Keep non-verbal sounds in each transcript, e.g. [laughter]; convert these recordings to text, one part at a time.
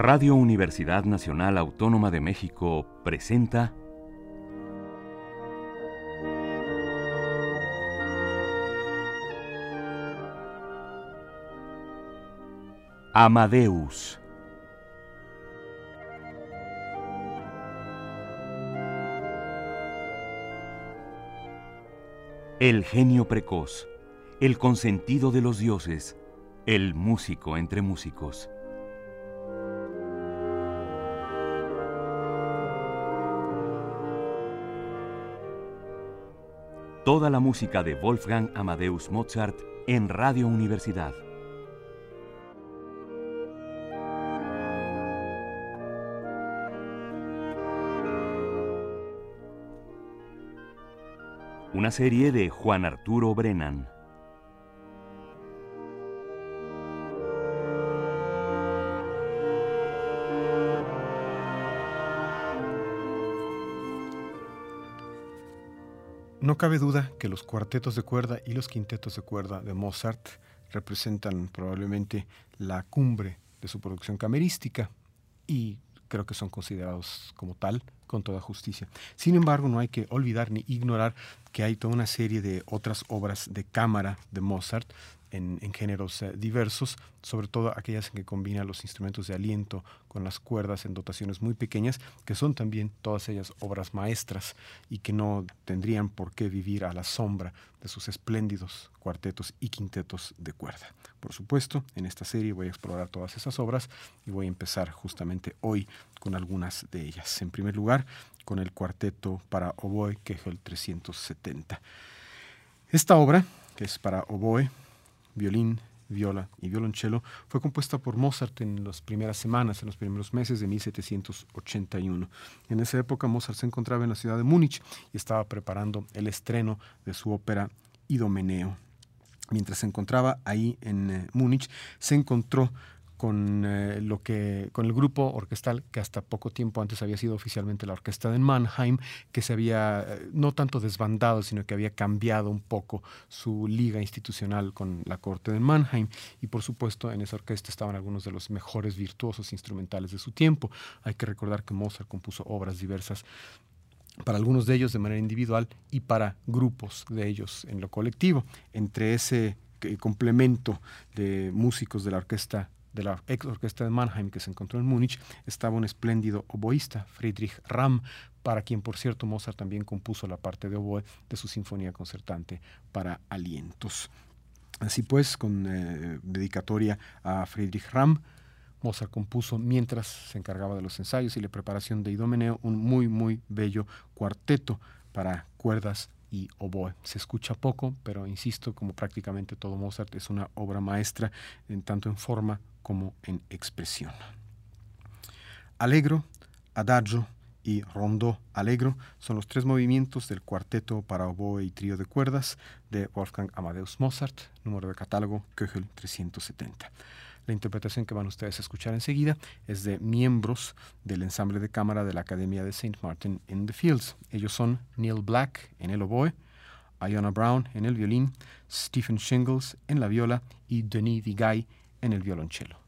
Radio Universidad Nacional Autónoma de México presenta Amadeus. El genio precoz, el consentido de los dioses, el músico entre músicos. Toda la música de Wolfgang Amadeus Mozart en Radio Universidad. Serie de Juan Arturo Brennan. No cabe duda que los cuartetos de cuerda y los quintetos de cuerda de Mozart representan probablemente la cumbre de su producción camerística y creo que son considerados como tal con toda justicia. Sin embargo, no hay que olvidar ni ignorar que hay toda una serie de otras obras de cámara de Mozart en, géneros eh, diversos, sobre todo aquellas en que combina los instrumentos de aliento con las cuerdas en dotaciones muy pequeñas, que son también todas ellas obras maestras y que no tendrían por qué vivir a la sombra de sus espléndidos cuartetos y quintetos de cuerda. Por supuesto, en esta serie voy a explorar todas esas obras y voy a empezar justamente hoy con algunas de ellas. En primer lugar, con el cuarteto para oboe Kegel 370. Esta obra, que es para oboe, violín, viola y violonchelo, fue compuesta por Mozart en las primeras semanas, en los primeros meses de 1781. En esa época Mozart se encontraba en la ciudad de Múnich y estaba preparando el estreno de su ópera Idomeneo. Mientras se encontraba ahí en eh, Múnich, se encontró con eh, lo que con el grupo orquestal que hasta poco tiempo antes había sido oficialmente la orquesta de Mannheim que se había eh, no tanto desbandado sino que había cambiado un poco su liga institucional con la corte de Mannheim. Y por supuesto en esa orquesta estaban algunos de los mejores virtuosos instrumentales de su tiempo. Hay que recordar que Mozart compuso obras diversas para algunos de ellos de manera individual y para grupos de ellos en lo colectivo. Entre ese eh, complemento de músicos de la orquesta de la ex orquesta de Mannheim que se encontró en Múnich, estaba un espléndido oboísta, Friedrich Ramm, para quien, por cierto, Mozart también compuso la parte de oboe de su sinfonía concertante para alientos. Así pues, con eh, dedicatoria a Friedrich Ramm, Mozart compuso mientras se encargaba de los ensayos y la preparación de Idomeneo un muy, muy bello cuarteto para cuerdas y oboe. Se escucha poco, pero insisto, como prácticamente todo Mozart, es una obra maestra en tanto en forma como en expresión. Allegro, adagio y rondó allegro son los tres movimientos del cuarteto para oboe y trío de cuerdas de Wolfgang Amadeus Mozart, número de catálogo Köchel 370. La interpretación que van ustedes a escuchar enseguida es de miembros del ensamble de cámara de la Academia de St. Martin in the Fields. Ellos son Neil Black en el oboe, Iona Brown en el violín, Stephen Shingles en la viola y Denis Vigay en el violonchelo.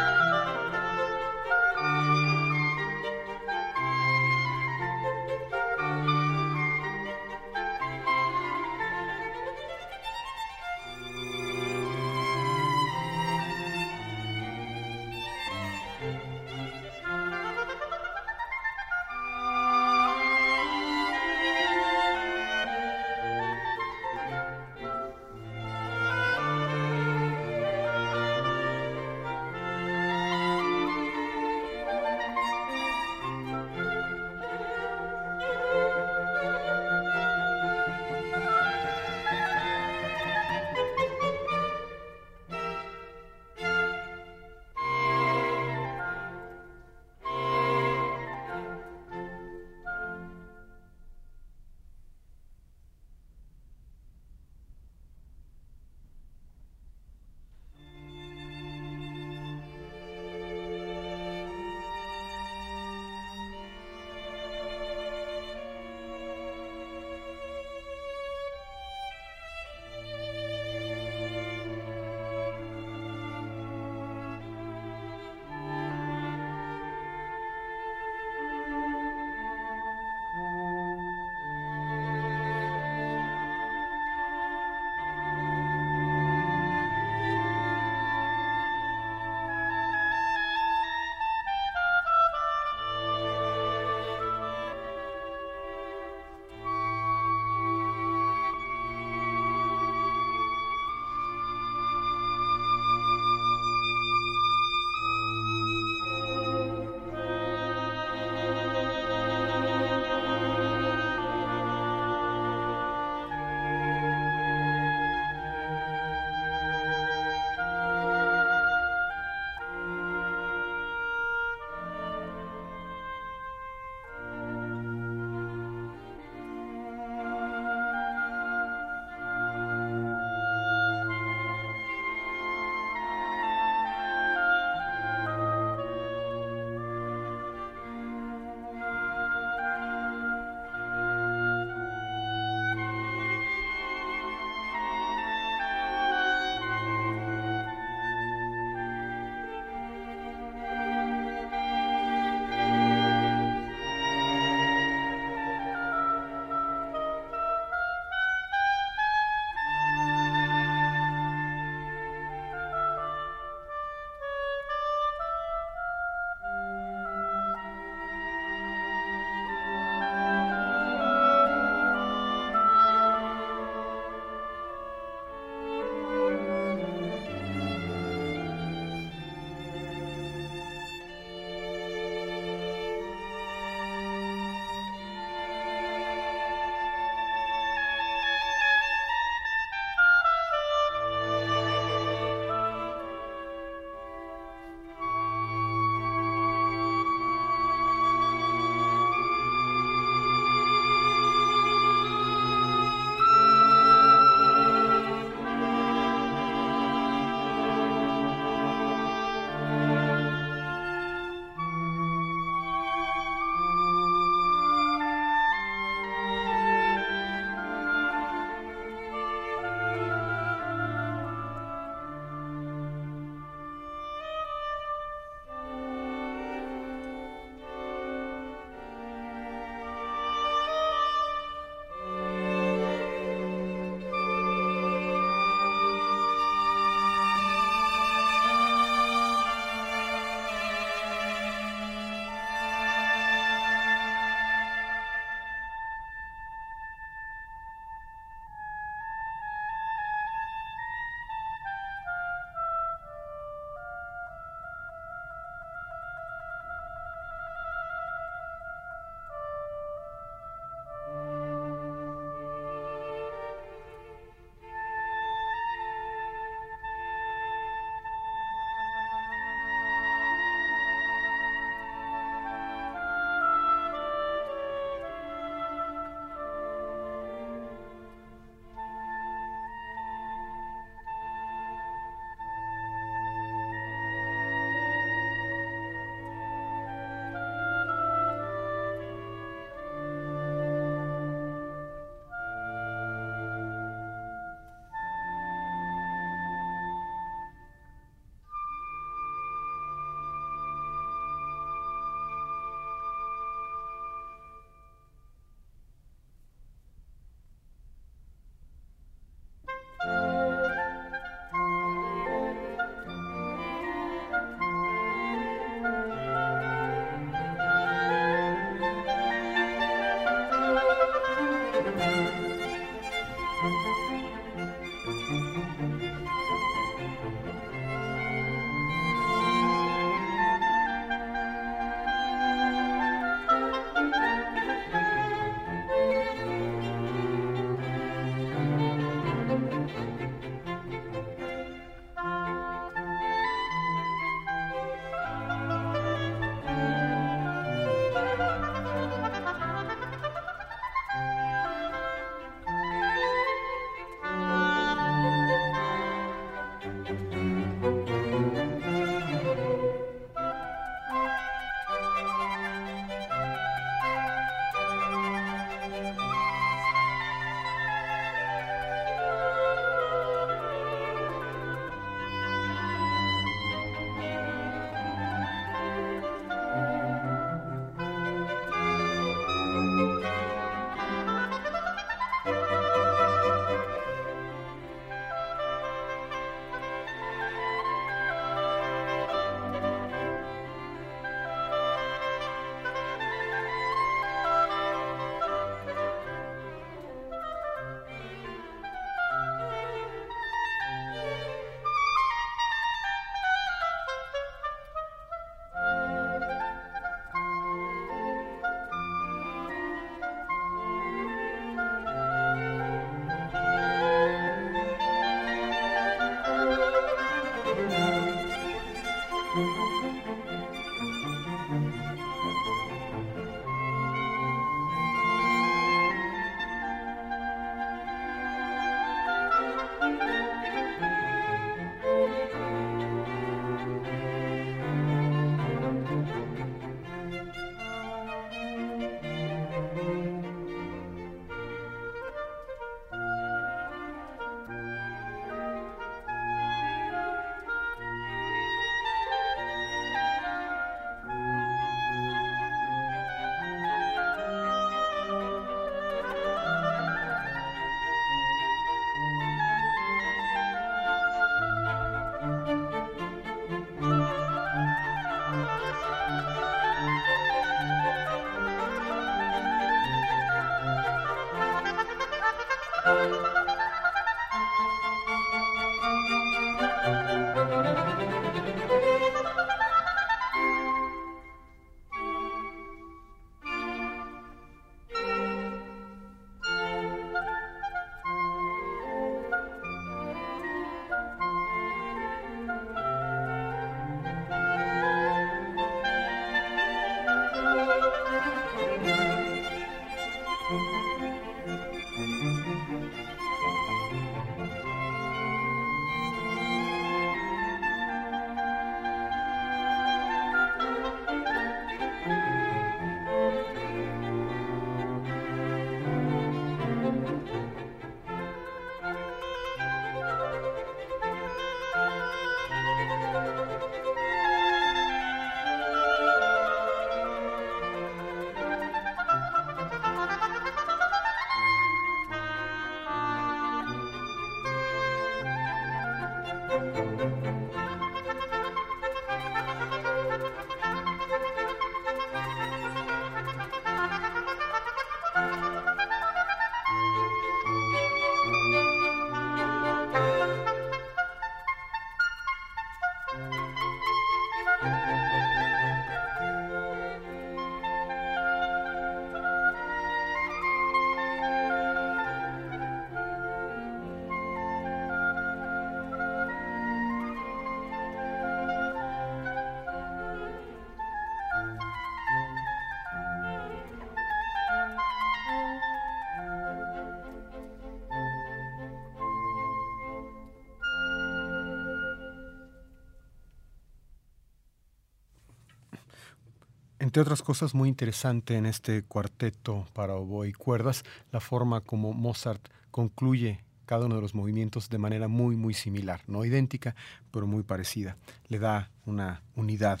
Entre otras cosas, muy interesante en este cuarteto para oboe y cuerdas, la forma como Mozart concluye cada uno de los movimientos de manera muy, muy similar, no idéntica, pero muy parecida. Le da una unidad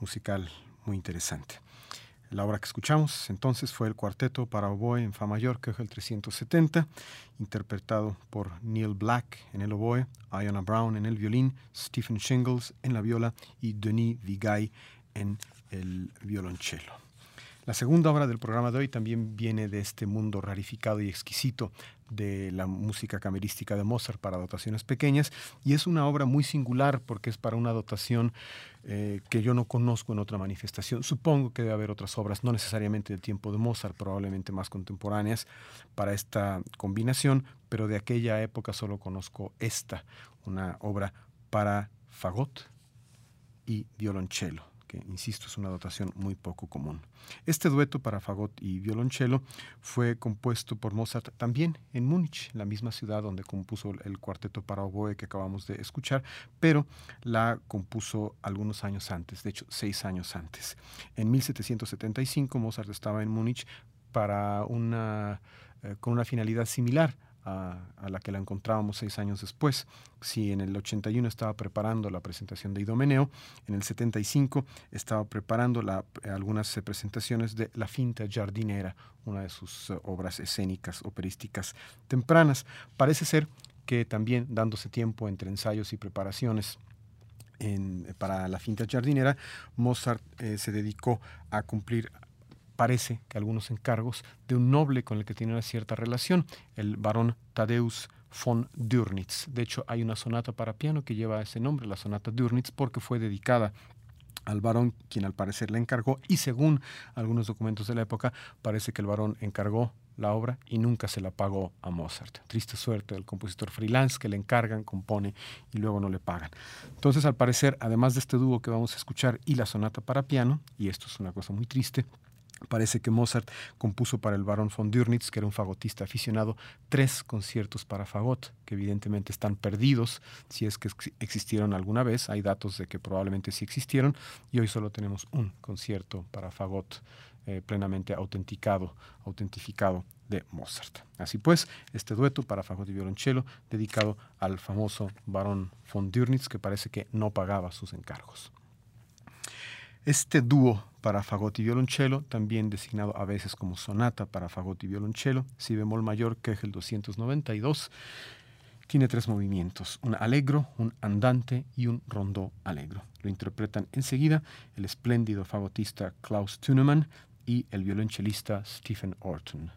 musical muy interesante. La obra que escuchamos entonces fue el cuarteto para oboe en Fa mayor, que es el 370, interpretado por Neil Black en el oboe, Iona Brown en el violín, Stephen Shingles en la viola y Denis Vigay en el violonchelo. La segunda obra del programa de hoy también viene de este mundo rarificado y exquisito de la música camerística de Mozart para dotaciones pequeñas y es una obra muy singular porque es para una dotación eh, que yo no conozco en otra manifestación. Supongo que debe haber otras obras, no necesariamente del tiempo de Mozart, probablemente más contemporáneas para esta combinación, pero de aquella época solo conozco esta, una obra para fagot y violonchelo que, insisto, es una dotación muy poco común. Este dueto para fagot y violonchelo fue compuesto por Mozart también en Múnich, la misma ciudad donde compuso el cuarteto para oboe que acabamos de escuchar, pero la compuso algunos años antes, de hecho, seis años antes. En 1775 Mozart estaba en Múnich para una, eh, con una finalidad similar a, la que la encontrábamos seis años después. Si en el 81 estaba preparando la presentación de Idomeneo, en el 75 estaba preparando algunas presentaciones de La Finta Jardinera, una de sus eh, obras escénicas, operísticas tempranas. Parece ser que también dándose tiempo entre ensayos y preparaciones para la finta jardinera, Mozart eh, se dedicó a cumplir parece que algunos encargos de un noble con el que tiene una cierta relación, el barón Tadeusz von Dürnitz. De hecho, hay una sonata para piano que lleva ese nombre, la sonata Dürnitz, porque fue dedicada al varón, quien al parecer le encargó, y según algunos documentos de la época, parece que el varón encargó la obra y nunca se la pagó a Mozart. Triste suerte del compositor freelance que le encargan, compone y luego no le pagan. Entonces, al parecer, además de este dúo que vamos a escuchar y la sonata para piano, y esto es una cosa muy triste, Parece que Mozart compuso para el barón von Dürnitz, que era un fagotista aficionado, tres conciertos para fagot, que evidentemente están perdidos, si es que existieron alguna vez. Hay datos de que probablemente sí existieron, y hoy solo tenemos un concierto para fagot eh, plenamente autenticado, autentificado de Mozart. Así pues, este dueto para fagot y violonchelo dedicado al famoso barón von Dürnitz, que parece que no pagaba sus encargos. Este dúo para fagot y violonchelo, también designado a veces como sonata para fagot y violonchelo, si bemol mayor, que es el 292, tiene tres movimientos, un alegro, un andante y un rondó alegro. Lo interpretan enseguida el espléndido fagotista Klaus Thunemann y el violonchelista Stephen Orton.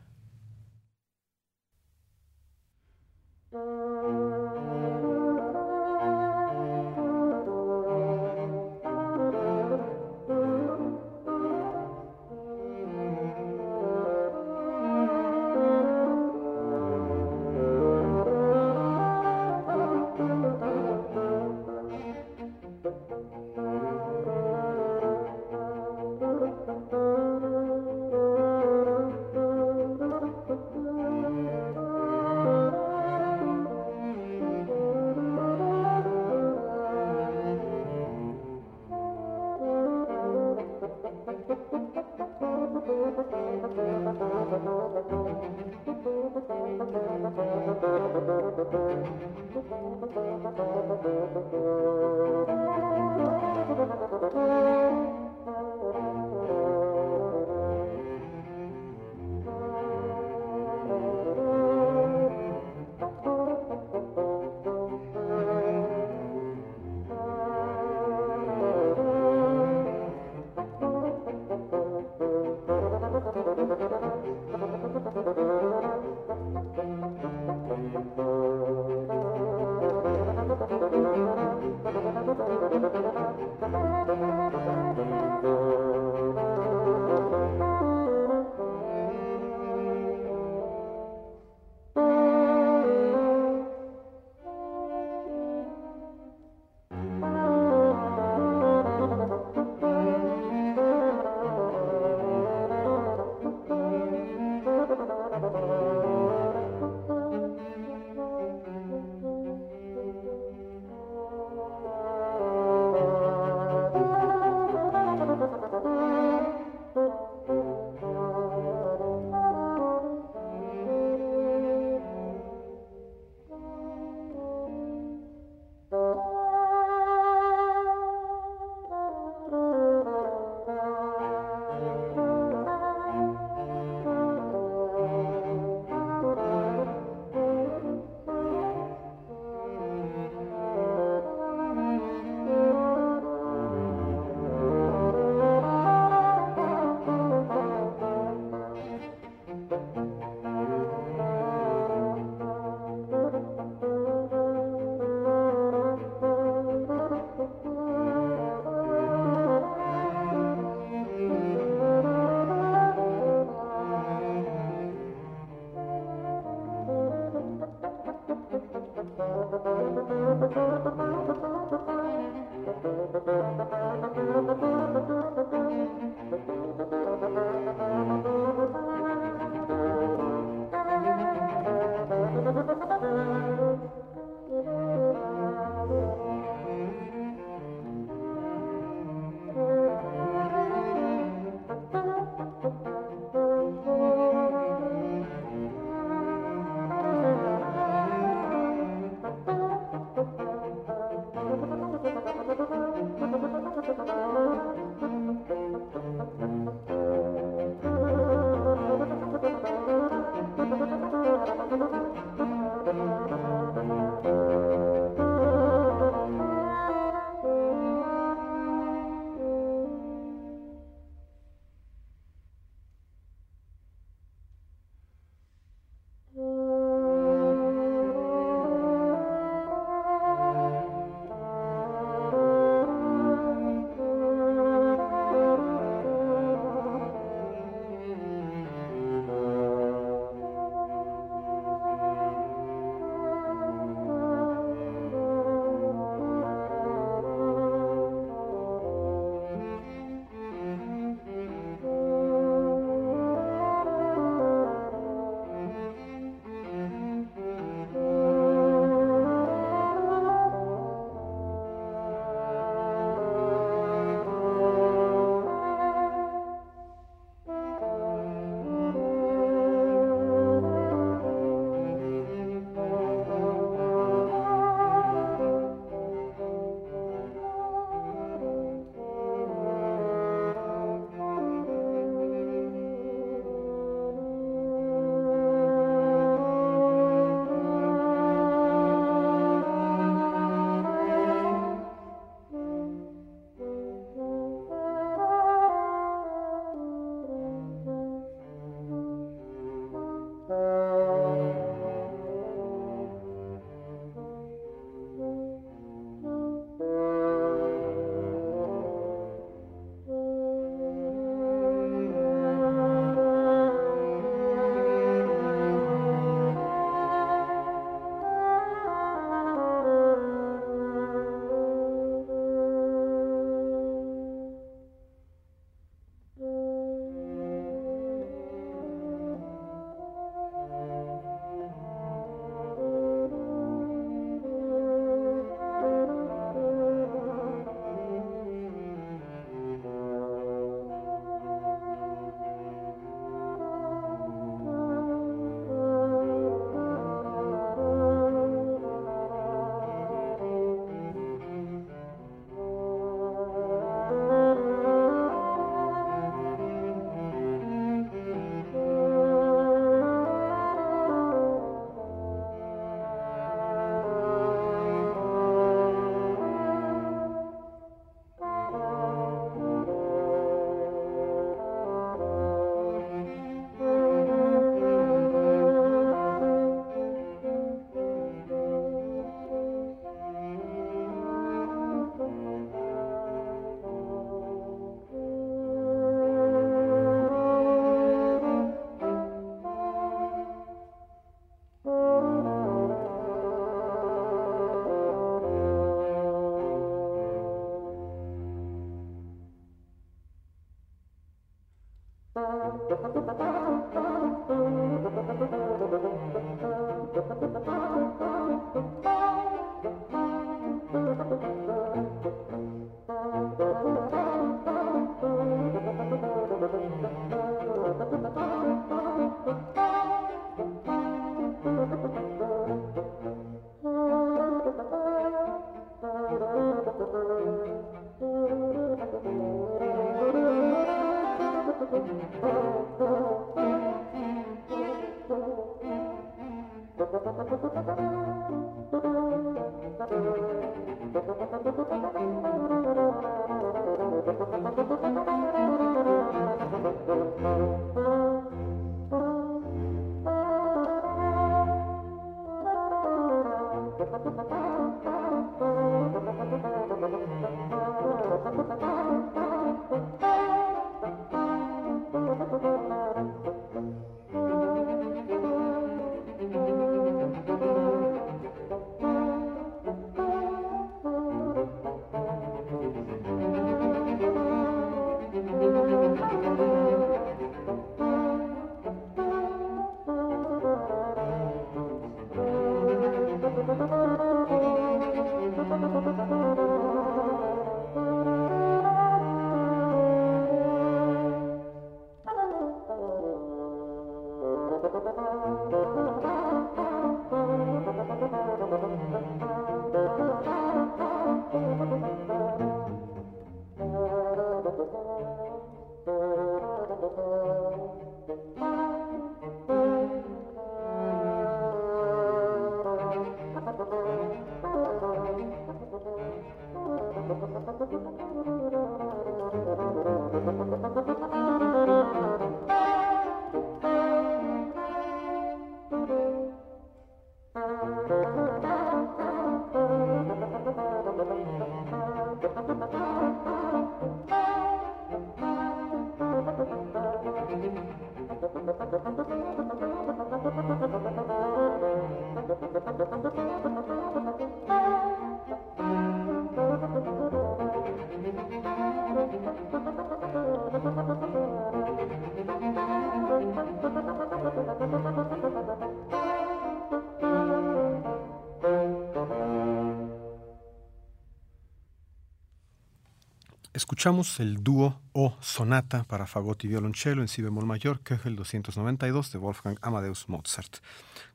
Escuchamos el dúo o sonata para fagot y violonchelo en si bemol mayor, el 292 de Wolfgang Amadeus Mozart.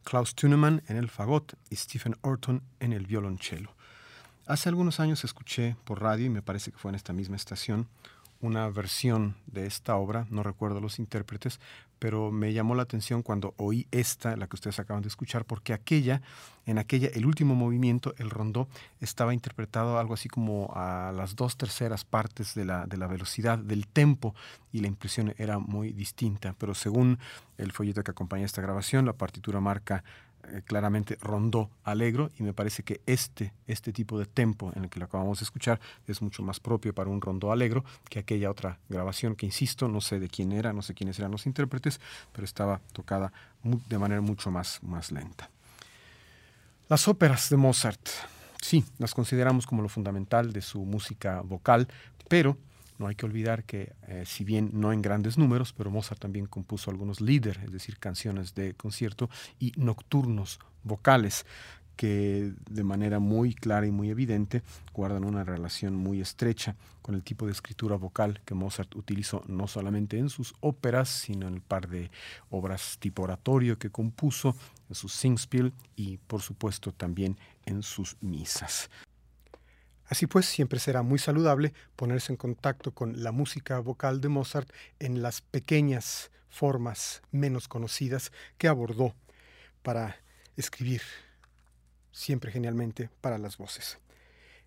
Klaus Thunemann en el fagot y Stephen Orton en el violonchelo. Hace algunos años escuché por radio, y me parece que fue en esta misma estación, una versión de esta obra, no recuerdo los intérpretes, pero me llamó la atención cuando oí esta, la que ustedes acaban de escuchar, porque aquella, en aquella, el último movimiento, el rondó, estaba interpretado algo así como a las dos terceras partes de la, de la velocidad del tempo y la impresión era muy distinta, pero según el folleto que acompaña esta grabación, la partitura marca eh, claramente rondó alegro y me parece que este, este tipo de tempo en el que lo acabamos de escuchar es mucho más propio para un rondó alegro que aquella otra grabación que, insisto, no sé de quién era, no sé quiénes eran los intérpretes, pero estaba tocada de manera mucho más, más lenta. Las óperas de Mozart, sí, las consideramos como lo fundamental de su música vocal, pero no hay que olvidar que, eh, si bien no en grandes números, pero Mozart también compuso algunos líder, es decir, canciones de concierto y nocturnos vocales que de manera muy clara y muy evidente guardan una relación muy estrecha con el tipo de escritura vocal que Mozart utilizó no solamente en sus óperas, sino en el par de obras tipo oratorio que compuso, en sus Singspiel y por supuesto también en sus misas. Así pues, siempre será muy saludable ponerse en contacto con la música vocal de Mozart en las pequeñas formas menos conocidas que abordó para escribir, siempre genialmente, para las voces.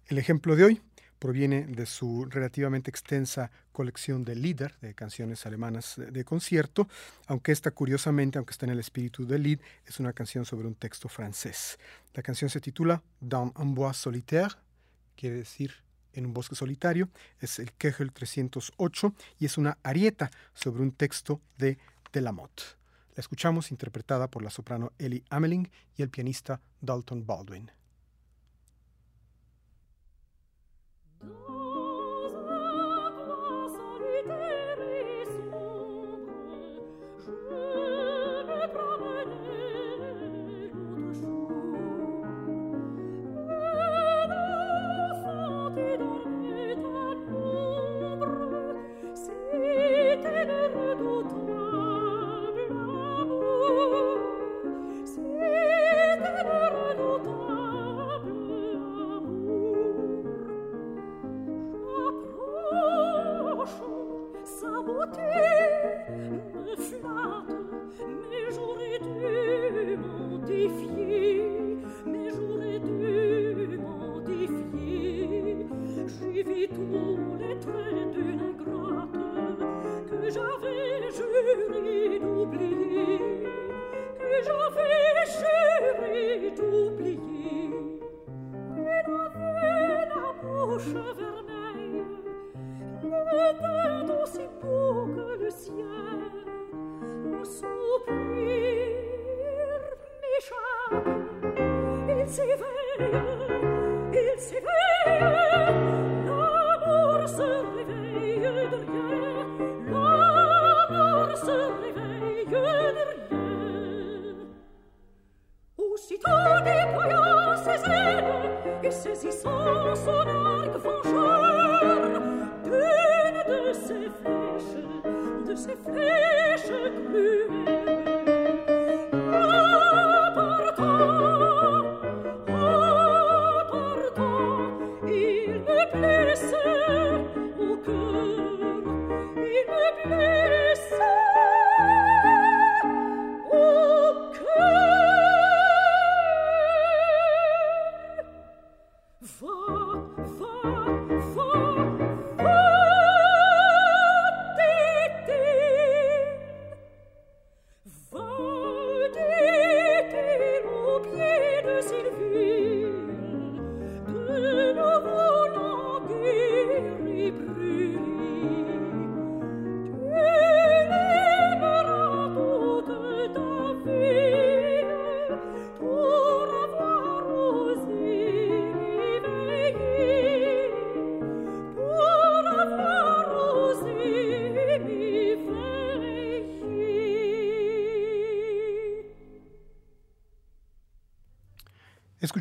El ejemplo de hoy proviene de su relativamente extensa colección de Lieder, de canciones alemanas de concierto, aunque esta curiosamente, aunque está en el espíritu del Lied, es una canción sobre un texto francés. La canción se titula Dans un bois solitaire, quiere decir en un bosque solitario, es el Kegel 308 y es una arieta sobre un texto de Delamotte. La escuchamos interpretada por la soprano Ellie Ameling y el pianista Dalton Baldwin. Thank [laughs] you.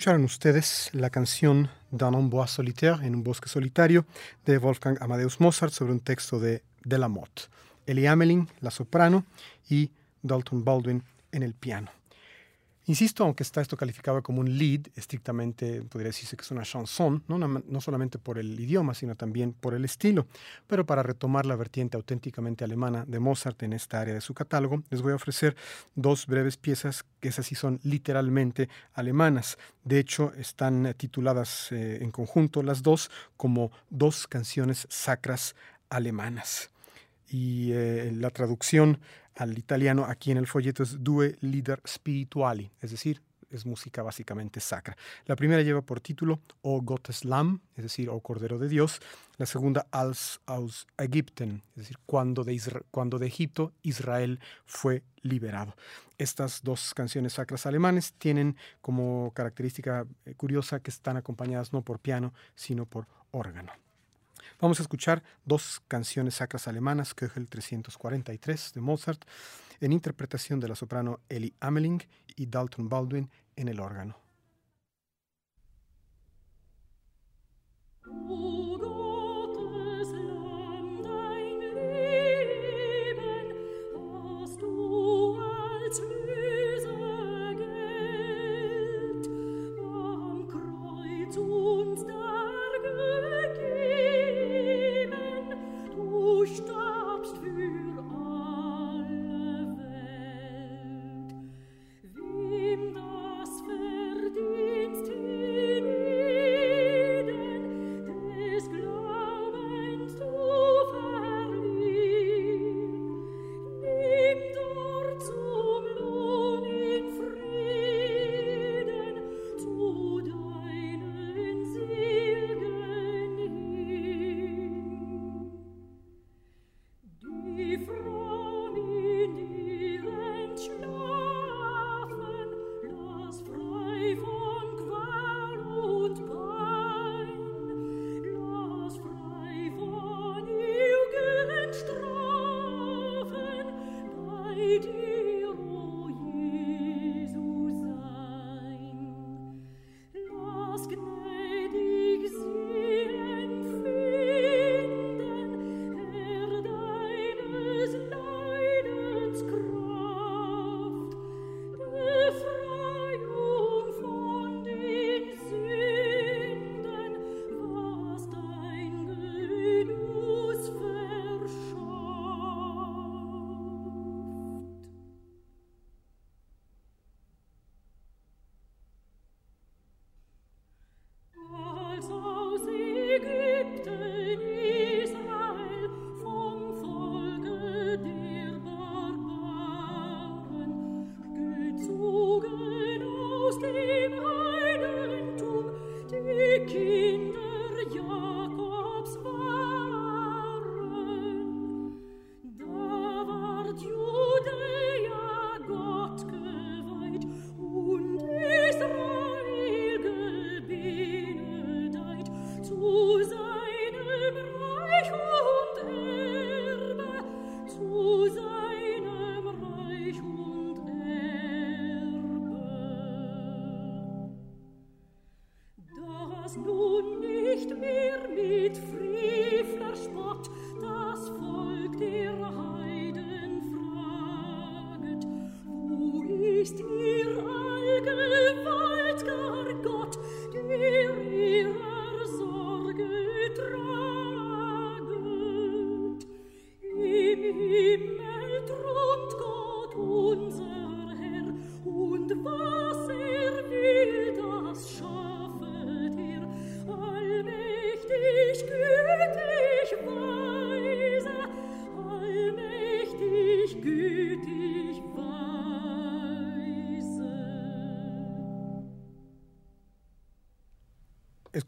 Escucharon ustedes la canción Dans un bois solitaire, en un bosque solitario, de Wolfgang Amadeus Mozart sobre un texto de Delamotte. Ellie Ameling, la soprano, y Dalton Baldwin en el piano. Insisto, aunque está esto calificado como un lead, estrictamente podría decirse que es una chanson, no, no, solamente por el idioma, sino también por el estilo. Pero para retomar la vertiente auténticamente alemana de Mozart en esta área de su catálogo, les voy a ofrecer dos breves piezas que esas sí son literalmente alemanas. De hecho, están tituladas eh, en conjunto las dos como dos canciones sacras alemanas. Y eh, la traducción al italiano aquí en el folleto es Due Lieder Spirituali, es decir, es música básicamente sacra. La primera lleva por título O Gottes Lamm, es decir, O Cordero de Dios. La segunda Als aus Ägypten, es decir, cuando de, cuando de Egipto Israel fue liberado. Estas dos canciones sacras alemanes tienen como característica curiosa que están acompañadas no por piano, sino por órgano. Vamos a escuchar dos canciones sacras alemanas, Köchel 343 de Mozart, en interpretación de la soprano Ellie Ameling y Dalton Baldwin en el órgano.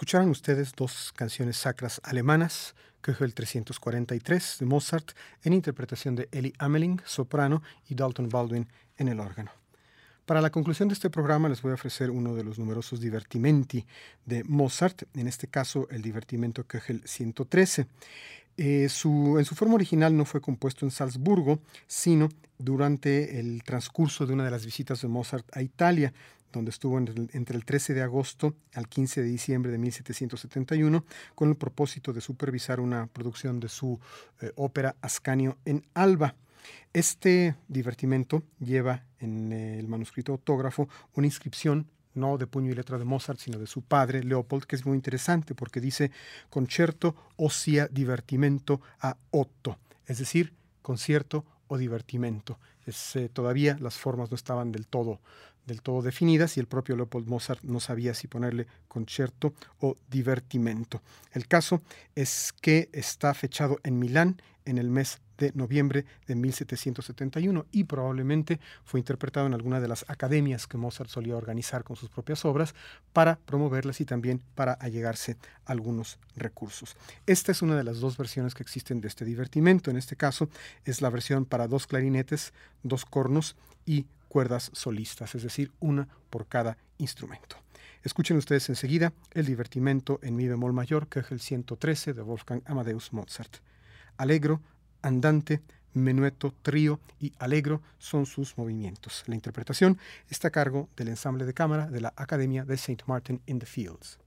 Escucharon ustedes dos canciones sacras alemanas, el 343 de Mozart, en interpretación de Ellie Ameling, soprano, y Dalton Baldwin en el órgano. Para la conclusión de este programa les voy a ofrecer uno de los numerosos divertimenti de Mozart, en este caso el divertimento Köchel 113. Eh, en su forma original no fue compuesto en Salzburgo, sino durante el transcurso de una de las visitas de Mozart a Italia, donde estuvo entre el 13 de agosto al 15 de diciembre de 1771, con el propósito de supervisar una producción de su eh, ópera Ascanio en Alba. Este divertimento lleva en el manuscrito autógrafo una inscripción no de puño y letra de Mozart, sino de su padre, Leopold, que es muy interesante porque dice concierto sia divertimento a Otto, es decir, concierto o divertimento. Es, eh, todavía las formas no estaban del todo del todo definidas y el propio Leopold Mozart no sabía si ponerle concierto o divertimento. El caso es que está fechado en Milán en el mes de noviembre de 1771 y probablemente fue interpretado en alguna de las academias que Mozart solía organizar con sus propias obras para promoverlas y también para allegarse algunos recursos. Esta es una de las dos versiones que existen de este divertimento. En este caso es la versión para dos clarinetes, dos cornos y cuerdas solistas, es decir, una por cada instrumento. Escuchen ustedes enseguida el divertimento en mi bemol mayor, que es el 113 de Wolfgang Amadeus Mozart. Alegro, andante, menueto, trío y alegro son sus movimientos. La interpretación está a cargo del ensamble de cámara de la Academia de St. Martin in the Fields.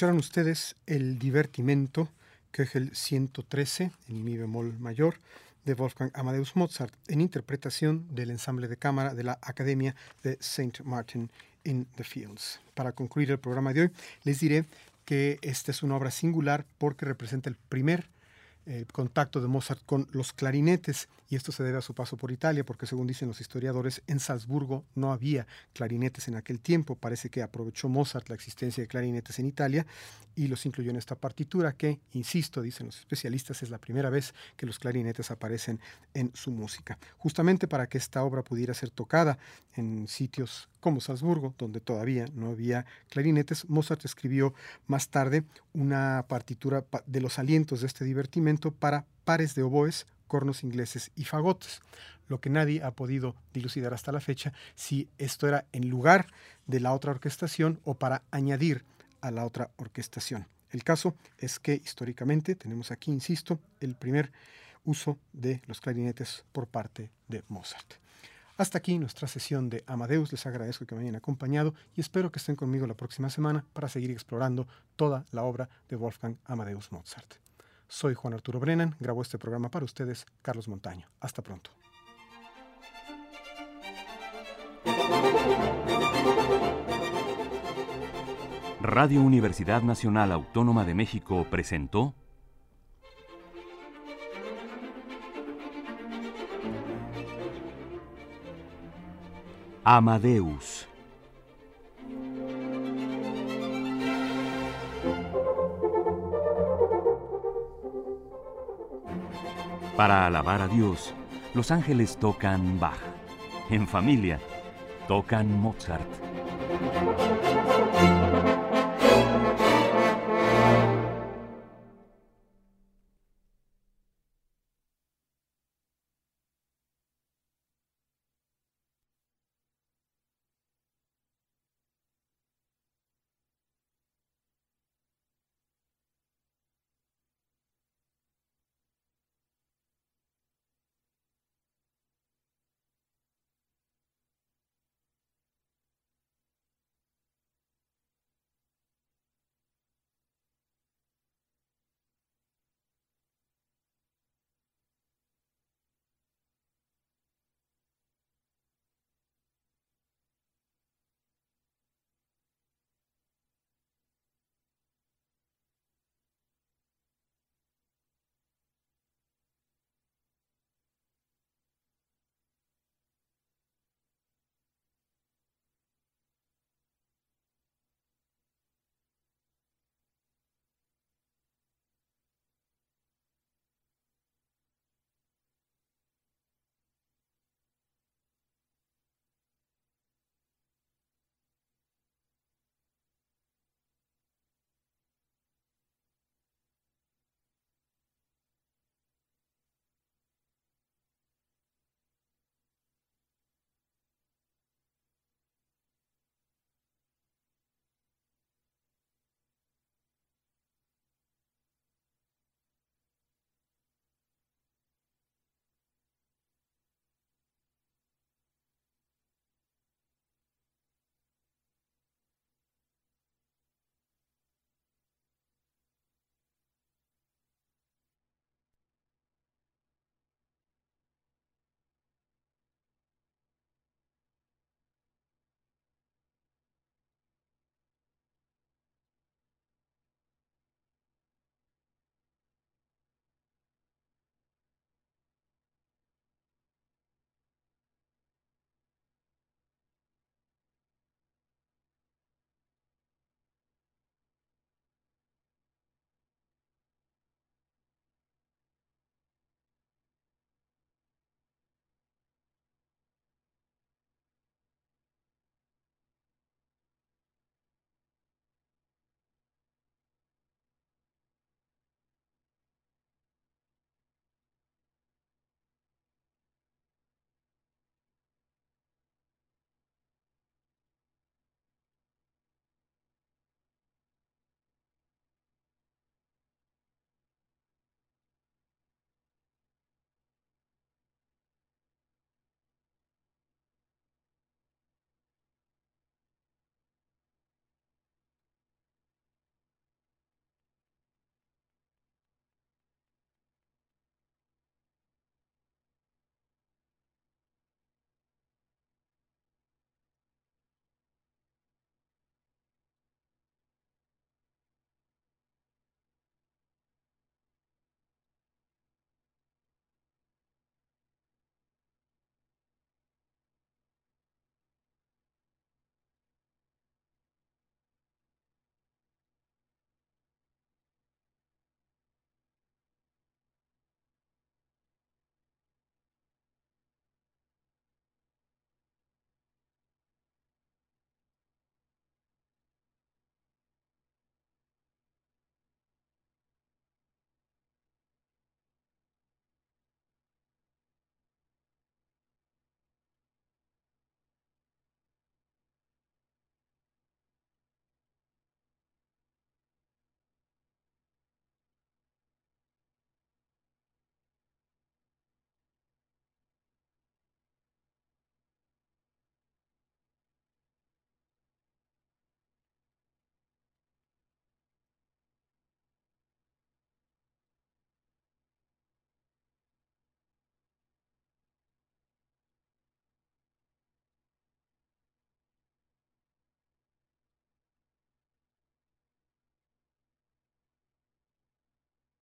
Escucharon ustedes el divertimento el 113 en mi bemol mayor de Wolfgang Amadeus Mozart en interpretación del ensamble de cámara de la Academia de St. Martin in the Fields. Para concluir el programa de hoy, les diré que esta es una obra singular porque representa el primer el contacto de Mozart con los clarinetes, y esto se debe a su paso por Italia, porque según dicen los historiadores, en Salzburgo no había clarinetes en aquel tiempo. Parece que aprovechó Mozart la existencia de clarinetes en Italia y los incluyó en esta partitura, que, insisto, dicen los especialistas, es la primera vez que los clarinetes aparecen en su música. Justamente para que esta obra pudiera ser tocada en sitios como Salzburgo, donde todavía no había clarinetes, Mozart escribió más tarde una partitura de los alientos de este divertimento para pares de oboes, cornos ingleses y fagotes. Lo que nadie ha podido dilucidar hasta la fecha si esto era en lugar de la otra orquestación o para añadir a la otra orquestación. El caso es que históricamente tenemos aquí, insisto, el primer uso de los clarinetes por parte de Mozart. Hasta aquí nuestra sesión de Amadeus. Les agradezco que me hayan acompañado y espero que estén conmigo la próxima semana para seguir explorando toda la obra de Wolfgang Amadeus Mozart. Soy Juan Arturo Brennan, grabo este programa para ustedes, Carlos Montaño. Hasta pronto. Radio Universidad Nacional Autónoma de México presentó Amadeus. Para alabar a Dios, los ángeles tocan Bach. En familia, tocan Mozart.